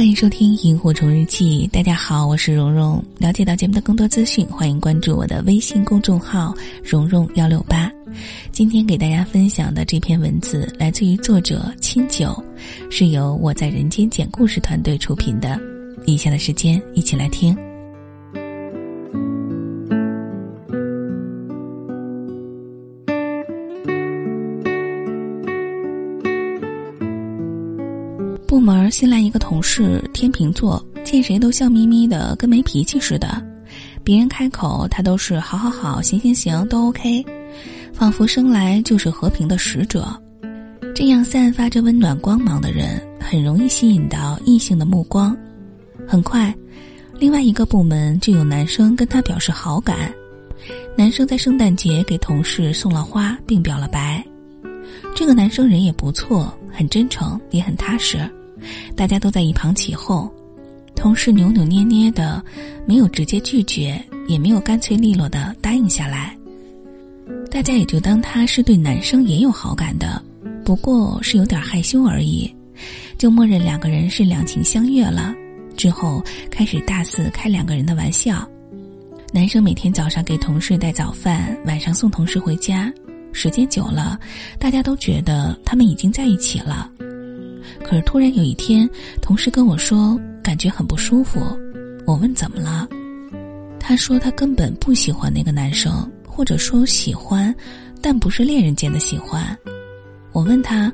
欢迎收听《萤火虫日记》，大家好，我是蓉蓉。了解到节目的更多资讯，欢迎关注我的微信公众号“蓉蓉幺六八”。今天给大家分享的这篇文字来自于作者清酒，是由我在人间讲故事团队出品的。以下的时间，一起来听。部门新来一个同事，天秤座，见谁都笑眯眯的，跟没脾气似的。别人开口，他都是好好好，行行行，都 OK，仿佛生来就是和平的使者。这样散发着温暖光芒的人，很容易吸引到异性的目光。很快，另外一个部门就有男生跟他表示好感。男生在圣诞节给同事送了花，并表了白。这个男生人也不错，很真诚，也很踏实。大家都在一旁起哄，同事扭扭捏捏的，没有直接拒绝，也没有干脆利落的答应下来。大家也就当他是对男生也有好感的，不过是有点害羞而已，就默认两个人是两情相悦了。之后开始大肆开两个人的玩笑。男生每天早上给同事带早饭，晚上送同事回家，时间久了，大家都觉得他们已经在一起了。可是突然有一天，同事跟我说感觉很不舒服。我问怎么了，他说他根本不喜欢那个男生，或者说喜欢，但不是恋人间的喜欢。我问他，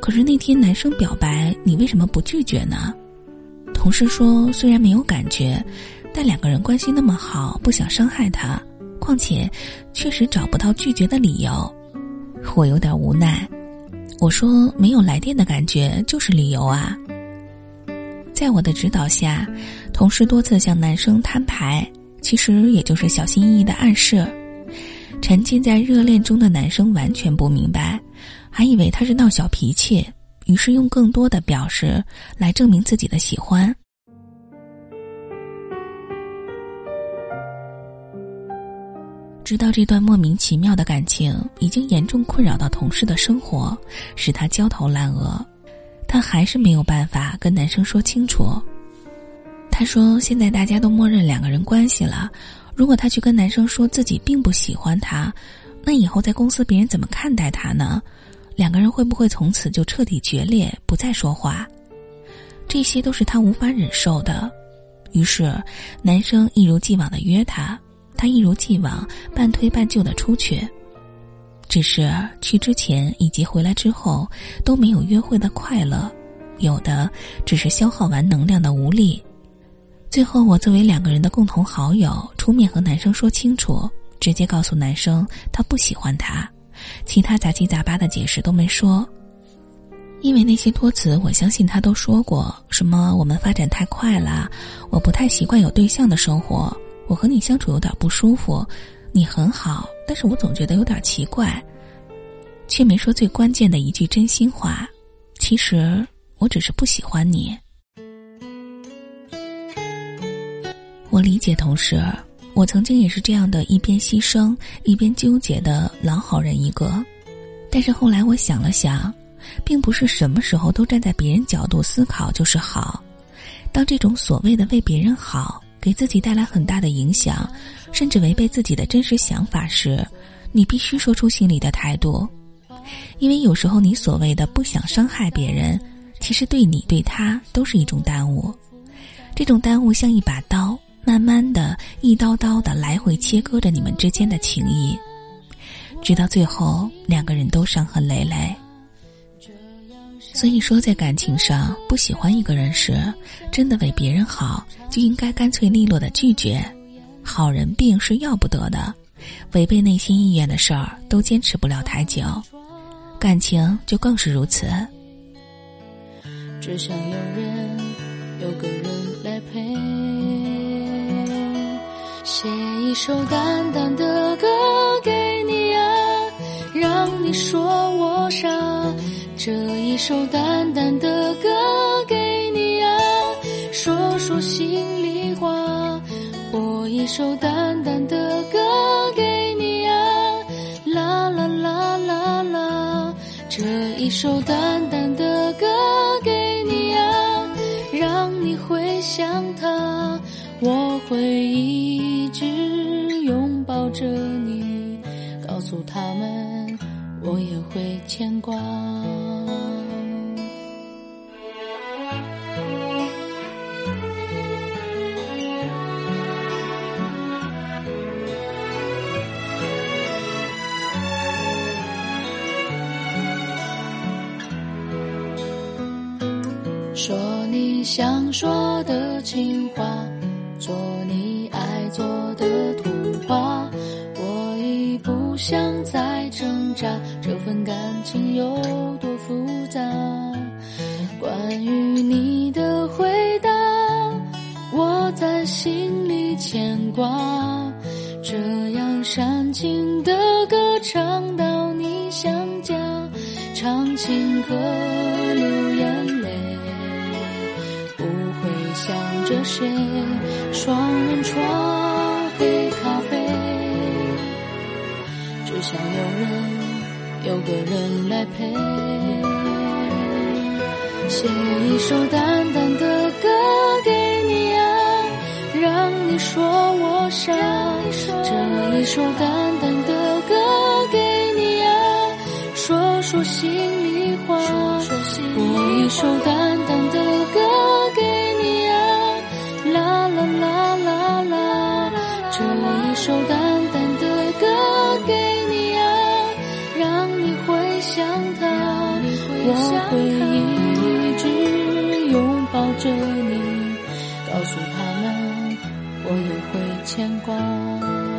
可是那天男生表白，你为什么不拒绝呢？同事说虽然没有感觉，但两个人关系那么好，不想伤害他，况且确实找不到拒绝的理由。我有点无奈。我说没有来电的感觉就是理由啊。在我的指导下，同事多次向男生摊牌，其实也就是小心翼翼的暗示。沉浸在热恋中的男生完全不明白，还以为他是闹小脾气，于是用更多的表示来证明自己的喜欢。直到这段莫名其妙的感情已经严重困扰到同事的生活，使他焦头烂额，他还是没有办法跟男生说清楚。他说：“现在大家都默认两个人关系了，如果他去跟男生说自己并不喜欢他，那以后在公司别人怎么看待他呢？两个人会不会从此就彻底决裂，不再说话？这些都是他无法忍受的。”于是，男生一如既往的约他。他一如既往半推半就的出去，只是去之前以及回来之后都没有约会的快乐，有的只是消耗完能量的无力。最后，我作为两个人的共同好友出面和男生说清楚，直接告诉男生他不喜欢他，其他杂七杂八的解释都没说，因为那些托词我相信他都说过，什么我们发展太快了，我不太习惯有对象的生活。我和你相处有点不舒服，你很好，但是我总觉得有点奇怪，却没说最关键的一句真心话。其实我只是不喜欢你。我理解同事，我曾经也是这样的一边牺牲一边纠结的老好人一个，但是后来我想了想，并不是什么时候都站在别人角度思考就是好。当这种所谓的为别人好。给自己带来很大的影响，甚至违背自己的真实想法时，你必须说出心里的态度，因为有时候你所谓的不想伤害别人，其实对你对他都是一种耽误。这种耽误像一把刀，慢慢的一刀刀的来回切割着你们之间的情谊，直到最后两个人都伤痕累累。所以说，在感情上不喜欢一个人时，真的为别人好，就应该干脆利落的拒绝。好人病是要不得的，违背内心意愿的事儿都坚持不了太久，感情就更是如此。只想有人，有个人来陪，写一首淡淡的歌给你啊，让你说我傻。这一首淡淡的歌给你啊，说说心里话。播一首淡淡的歌给你啊，啦啦啦啦啦。这一首淡淡的歌给你啊，让你。会想他，我会一直拥抱着你，告诉他们我也会牵挂。说你想说的情话，做你爱做的图画，我已不想再挣扎，这份感情有多复杂？关于你的回答，我在心里牵挂，这样煽情的歌唱到你想家，唱情歌流眼泪。不会想着谁？双人床，黑咖啡，只想有人，有个人来陪。写一首淡淡的歌给你啊，让你说我傻。这一首淡淡的歌给你啊，说说心里话。播一首淡抱着你，告诉他们我也会牵挂。